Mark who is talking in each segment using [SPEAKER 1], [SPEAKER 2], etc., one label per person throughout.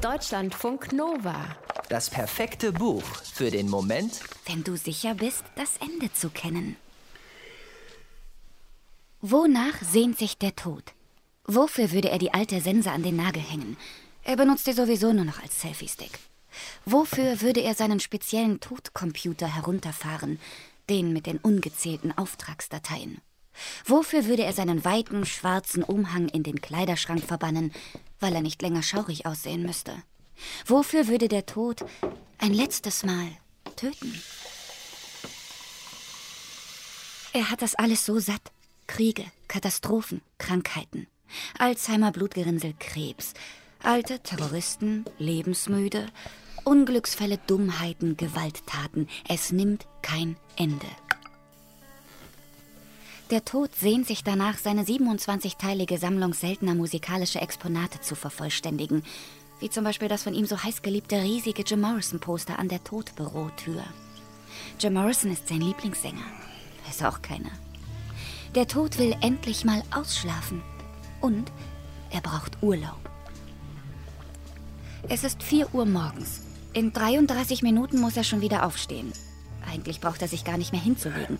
[SPEAKER 1] Deutschlandfunk Nova.
[SPEAKER 2] Das perfekte Buch für den Moment,
[SPEAKER 3] wenn du sicher bist, das Ende zu kennen. Wonach sehnt sich der Tod? Wofür würde er die alte Sense an den Nagel hängen? Er benutzt sie sowieso nur noch als Selfie-Stick. Wofür würde er seinen speziellen Todcomputer herunterfahren, den mit den ungezählten Auftragsdateien? Wofür würde er seinen weiten, schwarzen Umhang in den Kleiderschrank verbannen, weil er nicht länger schaurig aussehen müsste? Wofür würde der Tod ein letztes Mal töten? Er hat das alles so satt. Kriege, Katastrophen, Krankheiten. Alzheimer, Blutgerinnsel, Krebs. Alte Terroristen, lebensmüde. Unglücksfälle, Dummheiten, Gewalttaten. Es nimmt kein Ende. Der Tod sehnt sich danach, seine 27-teilige Sammlung seltener musikalischer Exponate zu vervollständigen, wie zum Beispiel das von ihm so heiß geliebte riesige Jim Morrison-Poster an der Todbürotür. Jim Morrison ist sein Lieblingssänger. Weiß auch keiner. Der Tod will endlich mal ausschlafen. Und er braucht Urlaub. Es ist 4 Uhr morgens. In 33 Minuten muss er schon wieder aufstehen. Eigentlich braucht er sich gar nicht mehr hinzulegen,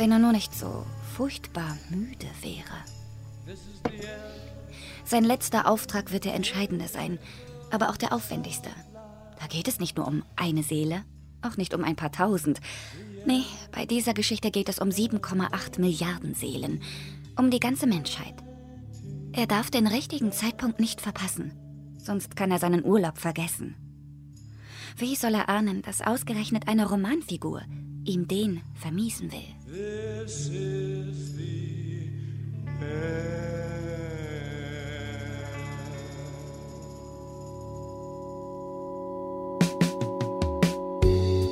[SPEAKER 3] wenn er nur nicht so furchtbar müde wäre. Sein letzter Auftrag wird der entscheidende sein, aber auch der aufwendigste. Da geht es nicht nur um eine Seele, auch nicht um ein paar tausend. Nee, bei dieser Geschichte geht es um 7,8 Milliarden Seelen, um die ganze Menschheit. Er darf den richtigen Zeitpunkt nicht verpassen, sonst kann er seinen Urlaub vergessen. Wie soll er ahnen, dass ausgerechnet eine Romanfigur ihm den vermiesen will? This is the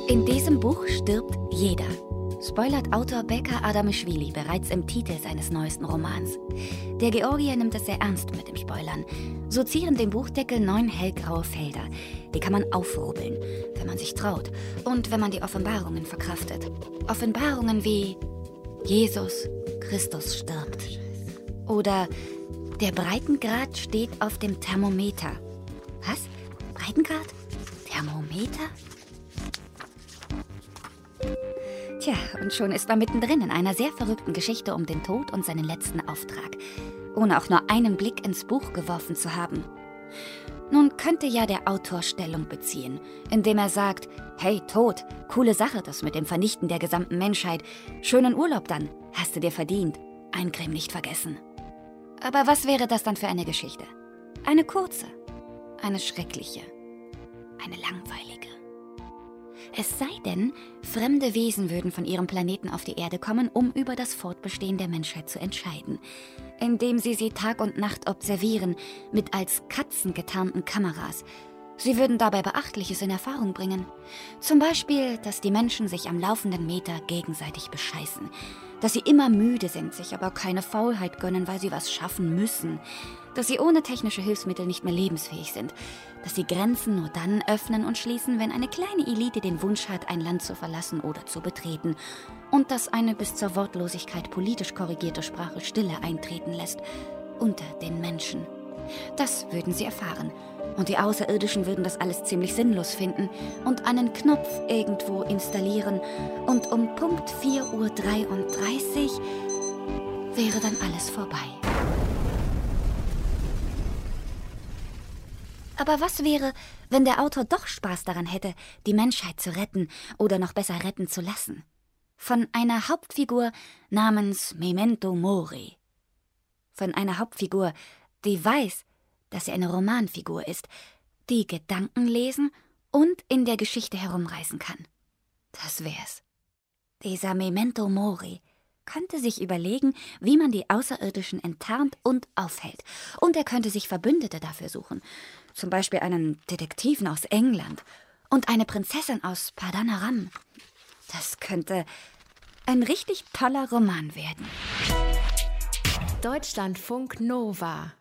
[SPEAKER 3] In diesem Buch stirbt jeder. Spoilert Autor Becker Adamischwili bereits im Titel seines neuesten Romans. Der Georgier nimmt es sehr ernst mit dem Spoilern. So zieren dem Buchdeckel neun hellgraue Felder. Die kann man aufrubbeln, wenn man sich traut und wenn man die Offenbarungen verkraftet. Offenbarungen wie Jesus Christus stirbt. Oder der Breitengrad steht auf dem Thermometer. Was? Breitengrad? Thermometer? Tja, und schon ist man mittendrin in einer sehr verrückten Geschichte um den Tod und seinen letzten Auftrag, ohne auch nur einen Blick ins Buch geworfen zu haben. Nun könnte ja der Autor Stellung beziehen, indem er sagt, hey Tod, coole Sache das mit dem Vernichten der gesamten Menschheit, schönen Urlaub dann, hast du dir verdient, Eincreme nicht vergessen. Aber was wäre das dann für eine Geschichte? Eine kurze, eine schreckliche, eine langweilige. Es sei denn, fremde Wesen würden von ihrem Planeten auf die Erde kommen, um über das Fortbestehen der Menschheit zu entscheiden, indem sie sie Tag und Nacht observieren, mit als Katzen getarnten Kameras. Sie würden dabei Beachtliches in Erfahrung bringen. Zum Beispiel, dass die Menschen sich am laufenden Meter gegenseitig bescheißen, dass sie immer müde sind, sich aber keine Faulheit gönnen, weil sie was schaffen müssen, dass sie ohne technische Hilfsmittel nicht mehr lebensfähig sind, dass sie Grenzen nur dann öffnen und schließen, wenn eine kleine Elite den Wunsch hat, ein Land zu verlassen oder zu betreten, und dass eine bis zur Wortlosigkeit politisch korrigierte Sprache Stille eintreten lässt unter den Menschen. Das würden sie erfahren. Und die Außerirdischen würden das alles ziemlich sinnlos finden und einen Knopf irgendwo installieren. Und um Punkt 4.33 Uhr wäre dann alles vorbei. Aber was wäre, wenn der Autor doch Spaß daran hätte, die Menschheit zu retten oder noch besser retten zu lassen? Von einer Hauptfigur namens Memento Mori. Von einer Hauptfigur, die weiß, dass sie eine Romanfigur ist, die Gedanken lesen und in der Geschichte herumreisen kann. Das wär's. Dieser Memento Mori könnte sich überlegen, wie man die Außerirdischen enttarnt und aufhält. Und er könnte sich Verbündete dafür suchen. Zum Beispiel einen Detektiven aus England und eine Prinzessin aus Padanaram. Das könnte ein richtig toller Roman werden.
[SPEAKER 1] Deutschlandfunk Nova